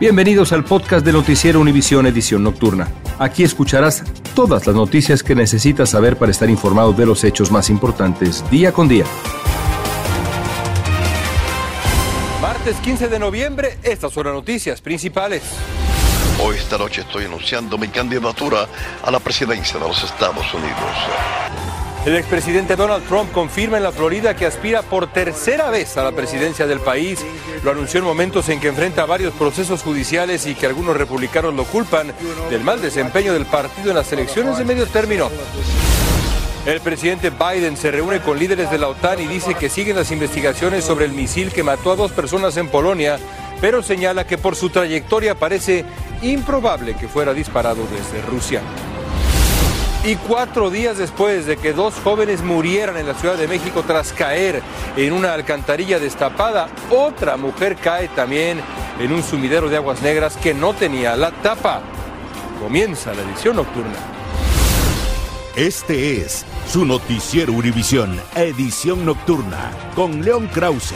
Bienvenidos al podcast de Noticiero Univisión Edición Nocturna. Aquí escucharás todas las noticias que necesitas saber para estar informado de los hechos más importantes día con día. Martes 15 de noviembre, estas son las noticias principales. Hoy esta noche estoy anunciando mi candidatura a la presidencia de los Estados Unidos. El expresidente Donald Trump confirma en la Florida que aspira por tercera vez a la presidencia del país. Lo anunció en momentos en que enfrenta varios procesos judiciales y que algunos republicanos lo culpan del mal desempeño del partido en las elecciones de medio término. El presidente Biden se reúne con líderes de la OTAN y dice que siguen las investigaciones sobre el misil que mató a dos personas en Polonia, pero señala que por su trayectoria parece improbable que fuera disparado desde Rusia. Y cuatro días después de que dos jóvenes murieran en la Ciudad de México tras caer en una alcantarilla destapada, otra mujer cae también en un sumidero de aguas negras que no tenía la tapa. Comienza la edición nocturna. Este es su noticiero Univisión, edición nocturna, con León Krause.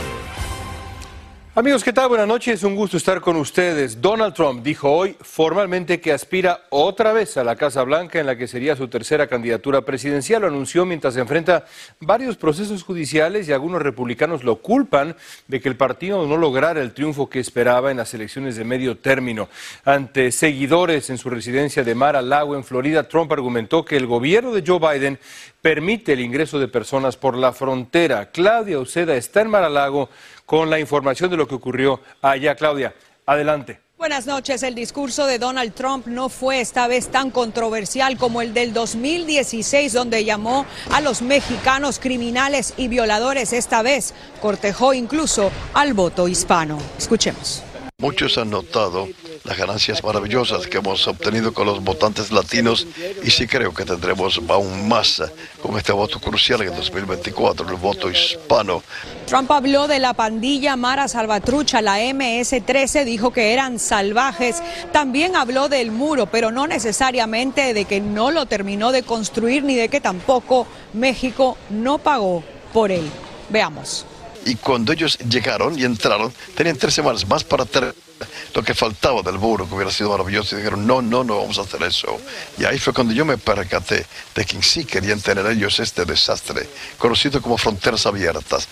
Amigos, ¿qué tal? Buenas noches, un gusto estar con ustedes. Donald Trump dijo hoy formalmente que aspira otra vez a la Casa Blanca en la que sería su tercera candidatura presidencial. Lo anunció mientras se enfrenta varios procesos judiciales y algunos republicanos lo culpan de que el partido no lograra el triunfo que esperaba en las elecciones de medio término. Ante seguidores en su residencia de Mar-a-Lago en Florida, Trump argumentó que el gobierno de Joe Biden permite el ingreso de personas por la frontera. Claudia Uceda está en Mar-a-Lago con la información de lo que ocurrió allá. Claudia, adelante. Buenas noches. El discurso de Donald Trump no fue esta vez tan controversial como el del 2016, donde llamó a los mexicanos criminales y violadores. Esta vez cortejó incluso al voto hispano. Escuchemos. Muchos han notado las ganancias maravillosas que hemos obtenido con los votantes latinos y sí creo que tendremos aún más con este voto crucial en 2024, el voto hispano. Trump habló de la pandilla Mara Salvatrucha, la MS-13, dijo que eran salvajes. También habló del muro, pero no necesariamente de que no lo terminó de construir ni de que tampoco México no pagó por él. Veamos. Y cuando ellos llegaron y entraron, tenían tres semanas más para tener lo que faltaba del muro, que hubiera sido maravilloso, y dijeron, no, no, no vamos a hacer eso. Y ahí fue cuando yo me percaté de que sí querían tener ellos este desastre, conocido como fronteras abiertas.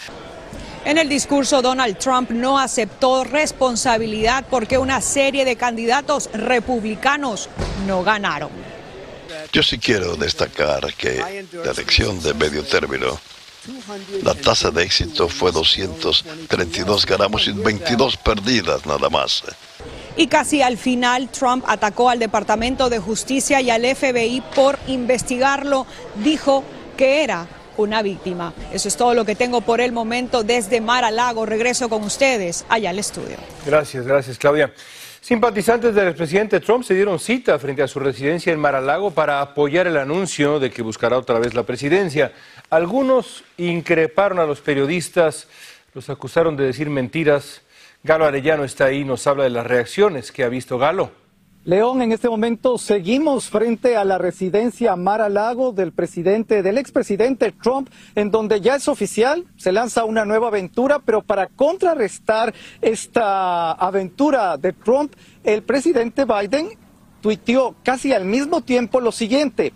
En el discurso, Donald Trump no aceptó responsabilidad porque una serie de candidatos republicanos no ganaron. Yo sí quiero destacar que la elección de medio término la tasa de éxito fue 232 ganamos y 22 perdidas nada más. Y casi al final Trump atacó al Departamento de Justicia y al FBI por investigarlo. Dijo que era una víctima. Eso es todo lo que tengo por el momento desde Mar a Lago. Regreso con ustedes allá al estudio. Gracias, gracias Claudia. Simpatizantes del expresidente Trump se dieron cita frente a su residencia en Mar-a-Lago para apoyar el anuncio de que buscará otra vez la presidencia. Algunos increparon a los periodistas, los acusaron de decir mentiras. Galo Arellano está ahí, nos habla de las reacciones que ha visto Galo. León, en este momento seguimos frente a la residencia Mar Lago del presidente, del expresidente Trump, en donde ya es oficial, se lanza una nueva aventura, pero para contrarrestar esta aventura de Trump, el presidente Biden tuiteó casi al mismo tiempo lo siguiente.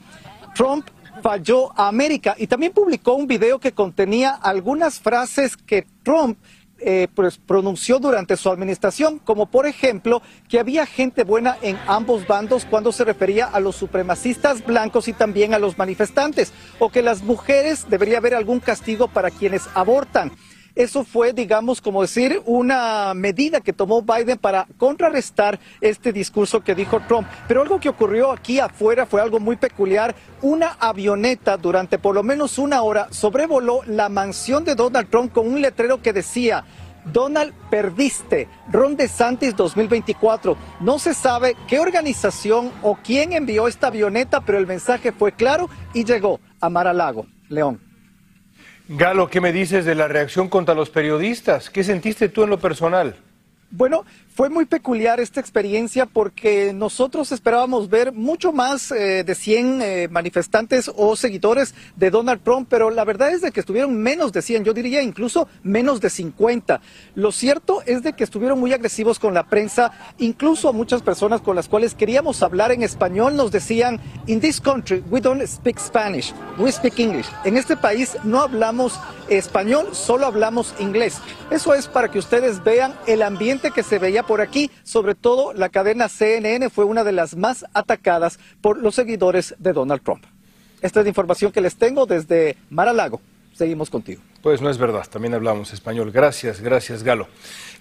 Trump falló a América y también publicó un video que contenía algunas frases que Trump eh, pues, pronunció durante su administración, como por ejemplo que había gente buena en ambos bandos cuando se refería a los supremacistas blancos y también a los manifestantes, o que las mujeres debería haber algún castigo para quienes abortan. Eso fue, digamos, como decir, una medida que tomó Biden para contrarrestar este discurso que dijo Trump. Pero algo que ocurrió aquí afuera fue algo muy peculiar. Una avioneta durante por lo menos una hora sobrevoló la mansión de Donald Trump con un letrero que decía, Donald, perdiste. Ron DeSantis 2024. No se sabe qué organización o quién envió esta avioneta, pero el mensaje fue claro y llegó a Mar a Lago. León. Galo, ¿qué me dices de la reacción contra los periodistas? ¿Qué sentiste tú en lo personal? Bueno, fue muy peculiar esta experiencia porque nosotros esperábamos ver mucho más eh, de 100 eh, manifestantes o seguidores de Donald Trump, pero la verdad es de que estuvieron menos de 100, yo diría incluso menos de 50. Lo cierto es de que estuvieron muy agresivos con la prensa, incluso muchas personas con las cuales queríamos hablar en español nos decían, in this country we don't speak Spanish, we speak English. En este país no hablamos español, solo hablamos inglés. Eso es para que ustedes vean el ambiente que se veía por aquí, sobre todo la cadena CNN fue una de las más atacadas por los seguidores de Donald Trump. Esta es la información que les tengo desde Mar-a-Lago. Seguimos contigo. Pues no es verdad, también hablamos español. Gracias, gracias Galo.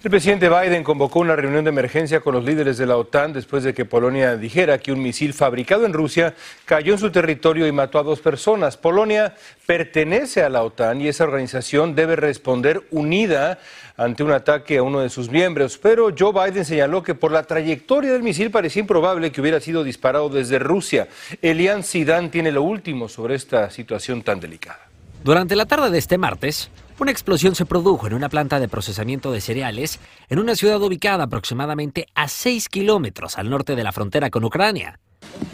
El presidente Biden convocó una reunión de emergencia con los líderes de la OTAN después de que Polonia dijera que un misil fabricado en Rusia cayó en su territorio y mató a dos personas. Polonia pertenece a la OTAN y esa organización debe responder unida ante un ataque a uno de sus miembros, pero Joe Biden señaló que por la trayectoria del misil parecía improbable que hubiera sido disparado desde Rusia. Elian Sidan tiene lo último sobre esta situación tan delicada. Durante la tarde de este martes, una explosión se produjo en una planta de procesamiento de cereales en una ciudad ubicada aproximadamente a 6 kilómetros al norte de la frontera con Ucrania.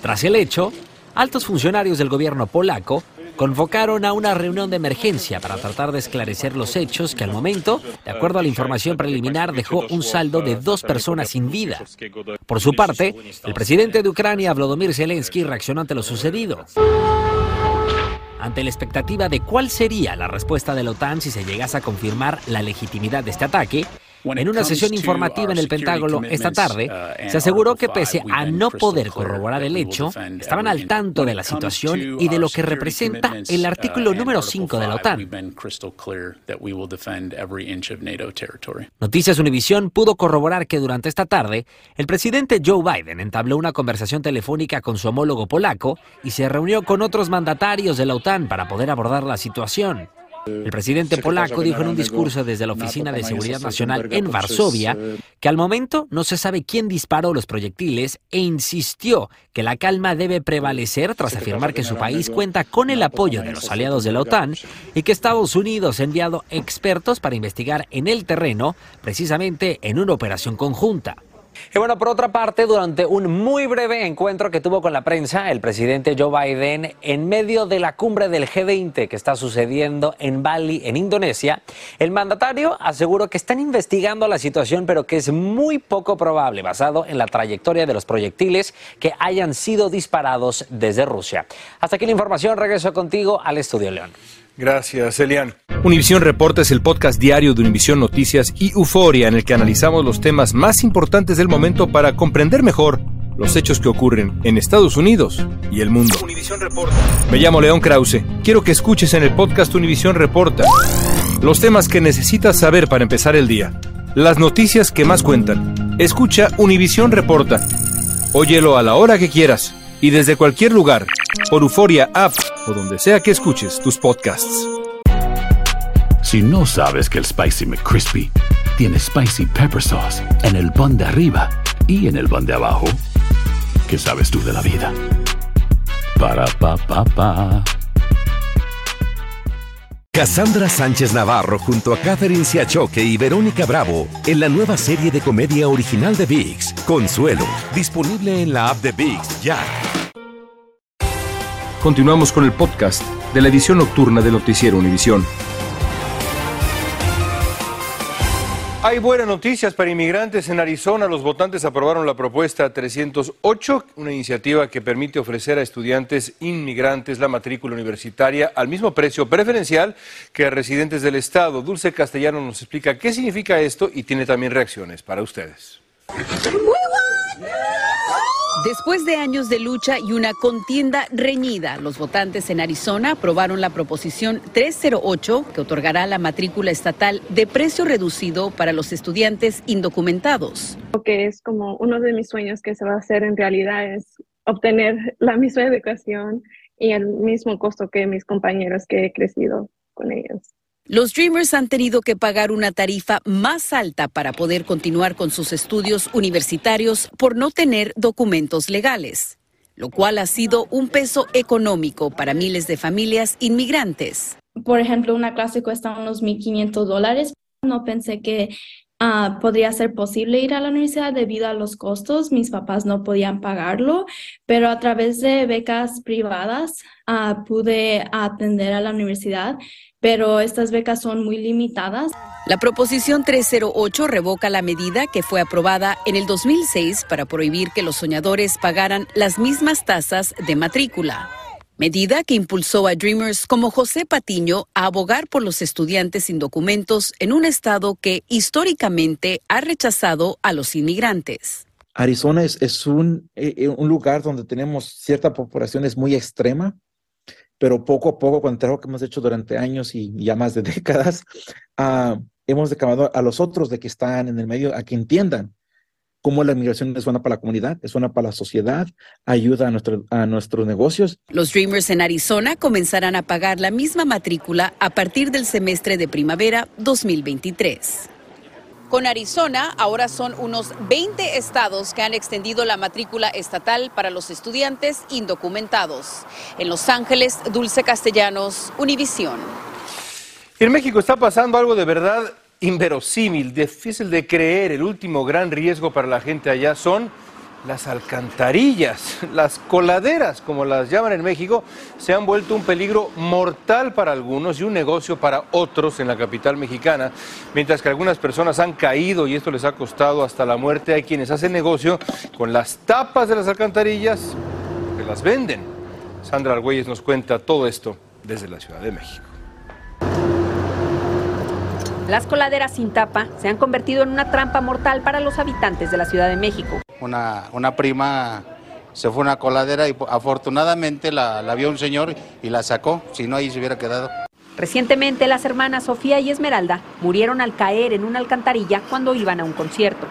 Tras el hecho, altos funcionarios del gobierno polaco convocaron a una reunión de emergencia para tratar de esclarecer los hechos que al momento, de acuerdo a la información preliminar, dejó un saldo de dos personas sin vida. Por su parte, el presidente de Ucrania, Volodymyr Zelensky, reaccionó ante lo sucedido ante la expectativa de cuál sería la respuesta de la OTAN si se llegase a confirmar la legitimidad de este ataque, en una sesión informativa en el Pentágono esta tarde, uh, se aseguró que pese a no poder corroborar el hecho, estaban al tanto de la situación y de lo que representa el artículo uh, número 5 de la OTAN. Noticias Univision pudo corroborar que durante esta tarde, el presidente Joe Biden entabló una conversación telefónica con su homólogo polaco y se reunió con otros mandatarios de la OTAN para poder abordar la situación. El presidente polaco dijo en un discurso desde la Oficina de Seguridad Nacional en Varsovia que al momento no se sabe quién disparó los proyectiles e insistió que la calma debe prevalecer tras afirmar que su país cuenta con el apoyo de los aliados de la OTAN y que Estados Unidos ha enviado expertos para investigar en el terreno, precisamente en una operación conjunta. Y bueno, por otra parte, durante un muy breve encuentro que tuvo con la prensa, el presidente Joe Biden, en medio de la cumbre del G20 que está sucediendo en Bali, en Indonesia, el mandatario aseguró que están investigando la situación, pero que es muy poco probable, basado en la trayectoria de los proyectiles que hayan sido disparados desde Rusia. Hasta aquí la información, regreso contigo al estudio León. Gracias, Elian. Univisión Reporta es el podcast diario de Univisión Noticias y Euforia en el que analizamos los temas más importantes del momento para comprender mejor los hechos que ocurren en Estados Unidos y el mundo. Reporta. Me llamo León Krause. Quiero que escuches en el podcast Univisión Reporta los temas que necesitas saber para empezar el día. Las noticias que más cuentan. Escucha Univisión Reporta. Óyelo a la hora que quieras y desde cualquier lugar por Euforia App o donde sea que escuches tus podcasts. Si no sabes que el Spicy McCrispy tiene Spicy Pepper Sauce en el pan de arriba y en el pan de abajo, ¿qué sabes tú de la vida? Para, pa, pa, pa. Cassandra Sánchez Navarro junto a Catherine Siachoque y Verónica Bravo en la nueva serie de comedia original de VIX, Consuelo, disponible en la app de VIX ya. Continuamos con el podcast de la edición nocturna de Noticiero Univisión. Hay buenas noticias para inmigrantes en Arizona. Los votantes aprobaron la propuesta 308, una iniciativa que permite ofrecer a estudiantes inmigrantes la matrícula universitaria al mismo precio preferencial que a residentes del estado. Dulce Castellano nos explica qué significa esto y tiene también reacciones para ustedes. Después de años de lucha y una contienda reñida, los votantes en Arizona aprobaron la proposición 308 que otorgará la matrícula estatal de precio reducido para los estudiantes indocumentados. Lo que es como uno de mis sueños que se va a hacer en realidad es obtener la misma educación y el mismo costo que mis compañeros que he crecido con ellos. Los Dreamers han tenido que pagar una tarifa más alta para poder continuar con sus estudios universitarios por no tener documentos legales, lo cual ha sido un peso económico para miles de familias inmigrantes. Por ejemplo, una clase cuesta unos 1.500 dólares. No pensé que ah, podría ser posible ir a la universidad debido a los costos. Mis papás no podían pagarlo, pero a través de becas privadas ah, pude atender a la universidad pero estas becas son muy limitadas. La proposición 308 revoca la medida que fue aprobada en el 2006 para prohibir que los soñadores pagaran las mismas tasas de matrícula. Medida que impulsó a Dreamers como José Patiño a abogar por los estudiantes sin documentos en un estado que históricamente ha rechazado a los inmigrantes. Arizona es, un, eh, eh, un lugar donde tenemos cierta población es muy extrema, pero poco a poco, con el trabajo que hemos hecho durante años y ya más de décadas, uh, hemos decamado a los otros de que están en el medio a que entiendan cómo la inmigración es buena para la comunidad, es buena para la sociedad, ayuda a, nuestro, a nuestros negocios. Los Dreamers en Arizona comenzarán a pagar la misma matrícula a partir del semestre de primavera 2023. Con Arizona, ahora son unos 20 estados que han extendido la matrícula estatal para los estudiantes indocumentados. En Los Ángeles, Dulce Castellanos, Univisión. En México está pasando algo de verdad inverosímil, difícil de creer. El último gran riesgo para la gente allá son las alcantarillas, las coladeras, como las llaman en México, se han vuelto un peligro mortal para algunos y un negocio para otros en la capital mexicana. Mientras que algunas personas han caído y esto les ha costado hasta la muerte, hay quienes hacen negocio con las tapas de las alcantarillas que las venden. Sandra Argüelles nos cuenta todo esto desde la Ciudad de México. Las coladeras sin tapa se han convertido en una trampa mortal para los habitantes de la Ciudad de México. Una, una prima se fue a una coladera y afortunadamente la, la vio un señor y la sacó, si no ahí se hubiera quedado. Recientemente las hermanas Sofía y Esmeralda murieron al caer en una alcantarilla cuando iban a un concierto.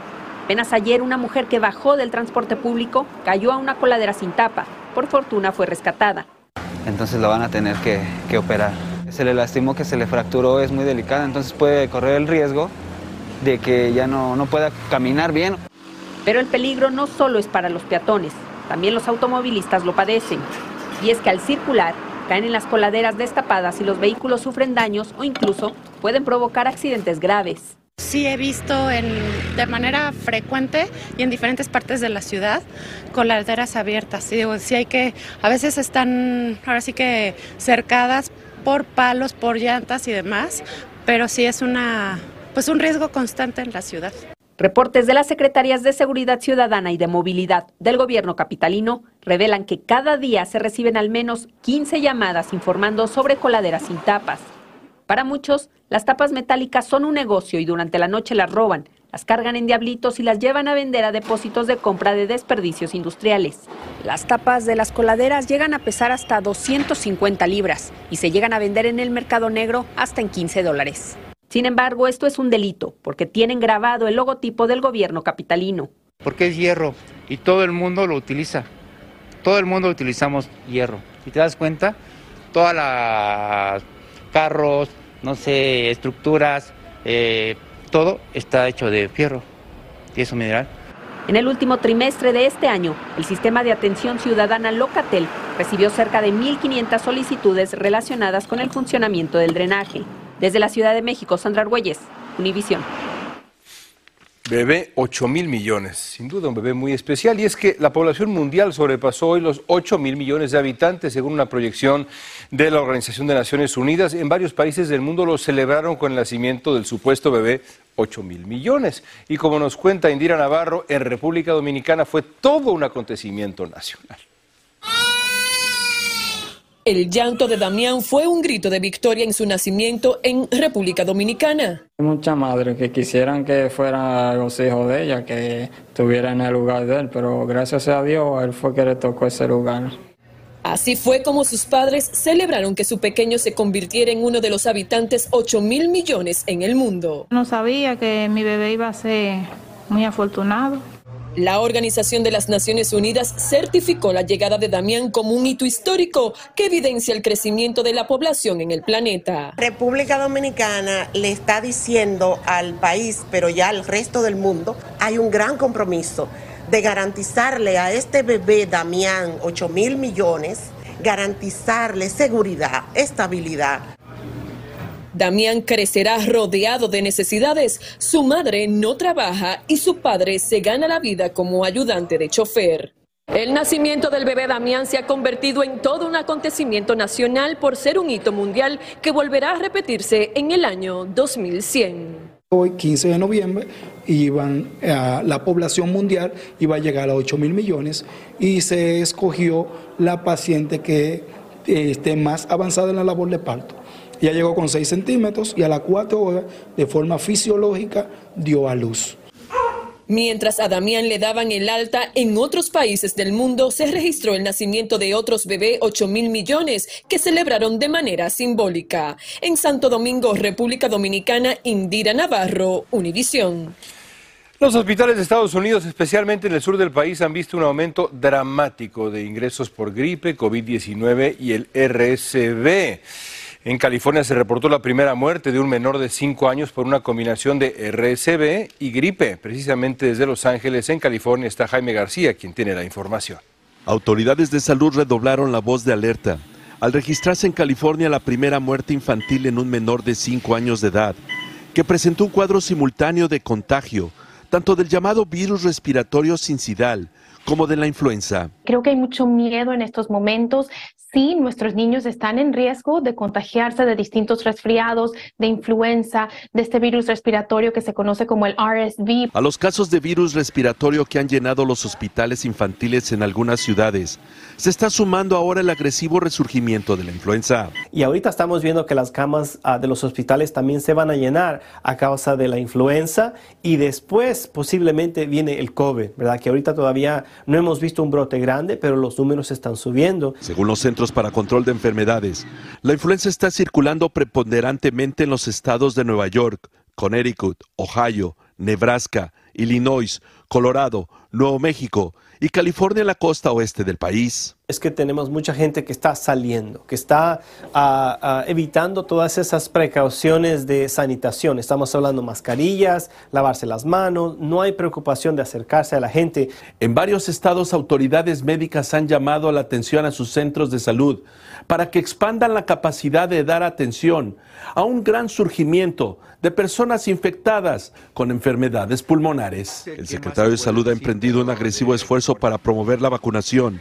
Apenas ayer una mujer que bajó del transporte público cayó a una coladera sin tapa. Por fortuna fue rescatada. Entonces la van a tener que, que operar se le lastimó, que se le fracturó, es muy delicada, entonces puede correr el riesgo de que ya no, no pueda caminar bien. Pero el peligro no solo es para los peatones, también los automovilistas lo padecen. Y es que al circular caen en las coladeras destapadas y los vehículos sufren daños o incluso pueden provocar accidentes graves. Sí he visto de manera frecuente y en diferentes partes de la ciudad coladeras abiertas. Sí, sí hay que, a veces están ahora sí que cercadas por palos, por llantas y demás, pero sí es una, pues un riesgo constante en la ciudad. Reportes de las Secretarías de Seguridad Ciudadana y de Movilidad del gobierno capitalino revelan que cada día se reciben al menos 15 llamadas informando sobre coladeras sin tapas. Para muchos, las tapas metálicas son un negocio y durante la noche las roban, las cargan en diablitos y las llevan a vender a depósitos de compra de desperdicios industriales. Las tapas de las coladeras llegan a pesar hasta 250 libras y se llegan a vender en el mercado negro hasta en 15 dólares. Sin embargo, esto es un delito porque tienen grabado el logotipo del gobierno capitalino. Porque es hierro y todo el mundo lo utiliza. Todo el mundo utilizamos hierro. Si te das cuenta, todas las carros, no sé, estructuras, eh, todo está hecho de fierro un mineral. En el último trimestre de este año, el sistema de atención ciudadana Locatel recibió cerca de 1.500 solicitudes relacionadas con el funcionamiento del drenaje. Desde la Ciudad de México, Sandra Argüelles, Univisión. Bebé 8 mil millones, sin duda un bebé muy especial. Y es que la población mundial sobrepasó hoy los 8 mil millones de habitantes, según una proyección de la Organización de Naciones Unidas. En varios países del mundo lo celebraron con el nacimiento del supuesto bebé 8 mil millones. Y como nos cuenta Indira Navarro, en República Dominicana fue todo un acontecimiento nacional. El llanto de Damián fue un grito de victoria en su nacimiento en República Dominicana. Hay muchas madres que quisieran que fueran los hijos de ella, que estuvieran en el lugar de él, pero gracias a Dios él fue que le tocó ese lugar. Así fue como sus padres celebraron que su pequeño se convirtiera en uno de los habitantes 8 mil millones en el mundo. No sabía que mi bebé iba a ser muy afortunado. La Organización de las Naciones Unidas certificó la llegada de Damián como un hito histórico que evidencia el crecimiento de la población en el planeta. República Dominicana le está diciendo al país, pero ya al resto del mundo, hay un gran compromiso de garantizarle a este bebé Damián 8 mil millones, garantizarle seguridad, estabilidad, Damián crecerá rodeado de necesidades. Su madre no trabaja y su padre se gana la vida como ayudante de chofer. El nacimiento del bebé Damián se ha convertido en todo un acontecimiento nacional por ser un hito mundial que volverá a repetirse en el año 2100. Hoy, 15 de noviembre, a la población mundial iba a llegar a 8 mil millones y se escogió la paciente que esté más avanzada en la labor de parto. Ya llegó con 6 centímetros y a las 4 horas, de forma fisiológica, dio a luz. Mientras a Damián le daban el alta, en otros países del mundo se registró el nacimiento de otros bebés 8 mil millones que celebraron de manera simbólica. En Santo Domingo, República Dominicana, Indira Navarro, Univisión. Los hospitales de Estados Unidos, especialmente en el sur del país, han visto un aumento dramático de ingresos por gripe, COVID-19 y el RSV. En California se reportó la primera muerte de un menor de 5 años por una combinación de RSV y gripe. Precisamente desde Los Ángeles, en California, está Jaime García, quien tiene la información. Autoridades de salud redoblaron la voz de alerta al registrarse en California la primera muerte infantil en un menor de 5 años de edad, que presentó un cuadro simultáneo de contagio, tanto del llamado virus respiratorio sincidal como de la influenza. Creo que hay mucho miedo en estos momentos sí, nuestros niños están en riesgo de contagiarse de distintos resfriados, de influenza, de este virus respiratorio que se conoce como el RSV. A los casos de virus respiratorio que han llenado los hospitales infantiles en algunas ciudades, se está sumando ahora el agresivo resurgimiento de la influenza. Y ahorita estamos viendo que las camas ah, de los hospitales también se van a llenar a causa de la influenza y después posiblemente viene el COVID, ¿verdad? Que ahorita todavía no hemos visto un brote grande, pero los números están subiendo. Según los centros para Control de Enfermedades. La influenza está circulando preponderantemente en los estados de Nueva York, Connecticut, Ohio, Nebraska, Illinois, Colorado, Nuevo México y California en la costa oeste del país. Es que tenemos mucha gente que está saliendo, que está ah, ah, evitando todas esas precauciones de sanitación. Estamos hablando mascarillas, lavarse las manos, no hay preocupación de acercarse a la gente. En varios estados autoridades médicas han llamado la atención a sus centros de salud para que expandan la capacidad de dar atención a un gran surgimiento de personas infectadas con enfermedades pulmonares. El secretario de Salud ha emprendido un agresivo esfuerzo para promover la vacunación,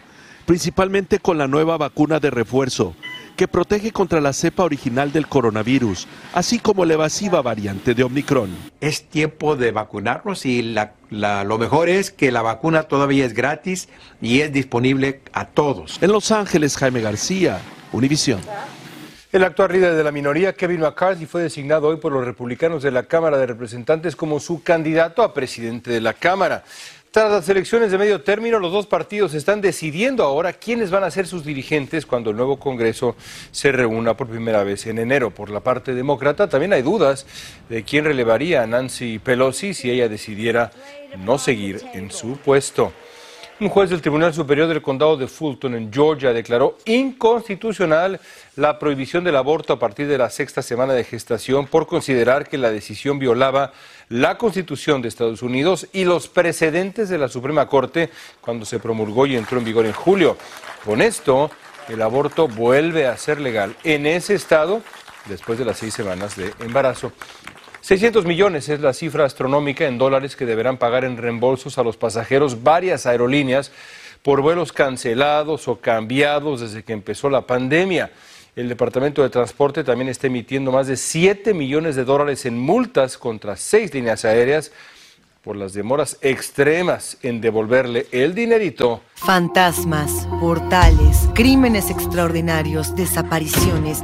principalmente con la nueva vacuna de refuerzo, que protege contra la cepa original del coronavirus, así como la evasiva variante de Omicron. Es tiempo de vacunarnos y lo mejor es que la vacuna todavía es gratis y es disponible a todos. En Los Ángeles, Jaime García, Univisión. El actual líder de la minoría, Kevin McCarthy, fue designado hoy por los republicanos de la Cámara de Representantes como su candidato a presidente de la Cámara. Tras las elecciones de medio término, los dos partidos están decidiendo ahora quiénes van a ser sus dirigentes cuando el nuevo Congreso se reúna por primera vez en enero. Por la parte demócrata también hay dudas de quién relevaría a Nancy Pelosi si ella decidiera no seguir en su puesto. Un juez del Tribunal Superior del Condado de Fulton, en Georgia, declaró inconstitucional la prohibición del aborto a partir de la sexta semana de gestación por considerar que la decisión violaba la Constitución de Estados Unidos y los precedentes de la Suprema Corte cuando se promulgó y entró en vigor en julio. Con esto, el aborto vuelve a ser legal en ese estado después de las seis semanas de embarazo. 600 millones es la cifra astronómica en dólares que deberán pagar en reembolsos a los pasajeros varias aerolíneas por vuelos cancelados o cambiados desde que empezó la pandemia. El Departamento de Transporte también está emitiendo más de 7 millones de dólares en multas contra seis líneas aéreas por las demoras extremas en devolverle el dinerito. Fantasmas, portales, crímenes extraordinarios, desapariciones,